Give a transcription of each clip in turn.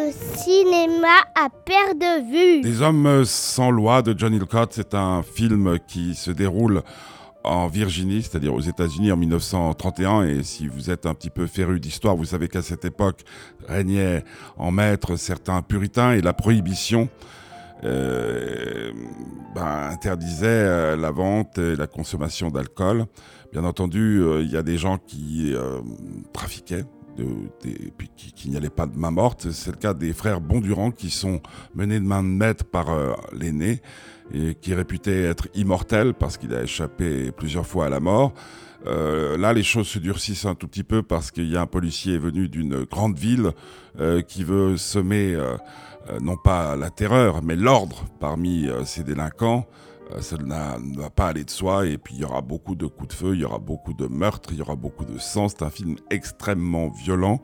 au cinéma à perte de vue. Des hommes sans loi de John Hillcott, c'est un film qui se déroule en Virginie, c'est-à-dire aux États-Unis en 1931. Et si vous êtes un petit peu féru d'histoire, vous savez qu'à cette époque régnait en maître certains puritains et la prohibition euh, ben, interdisait euh, la vente et la consommation d'alcool. Bien entendu, euh, il y a des gens qui trafiquaient de, puis qui, n'y allait pas de main morte. C'est le cas des frères Bondurant qui sont menés de main de maître par l'aîné et qui est réputé être immortel parce qu'il a échappé plusieurs fois à la mort. là, les choses se durcissent un tout petit peu parce qu'il y a un policier venu d'une grande ville qui veut semer euh, non pas la terreur, mais l'ordre parmi euh, ces délinquants. Euh, ça ne va pas aller de soi, et puis il y aura beaucoup de coups de feu, il y aura beaucoup de meurtres, il y aura beaucoup de sang. C'est un film extrêmement violent,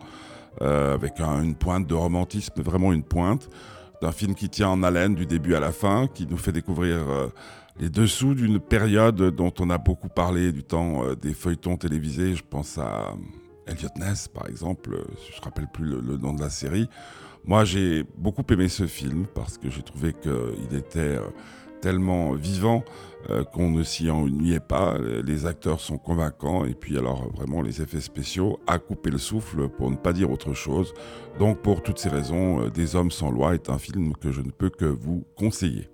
avec une pointe de romantisme, vraiment une pointe. D'un film qui tient en haleine du début à la fin, qui nous fait découvrir les dessous d'une période dont on a beaucoup parlé du temps des feuilletons télévisés. Je pense à Elliot Ness, par exemple, je ne rappelle plus le nom de la série moi, j'ai beaucoup aimé ce film parce que j'ai trouvé qu'il était euh, tellement vivant euh, qu'on ne s'y ennuyait pas. Les acteurs sont convaincants et puis alors vraiment les effets spéciaux à couper le souffle pour ne pas dire autre chose. Donc pour toutes ces raisons, euh, Des hommes sans loi est un film que je ne peux que vous conseiller.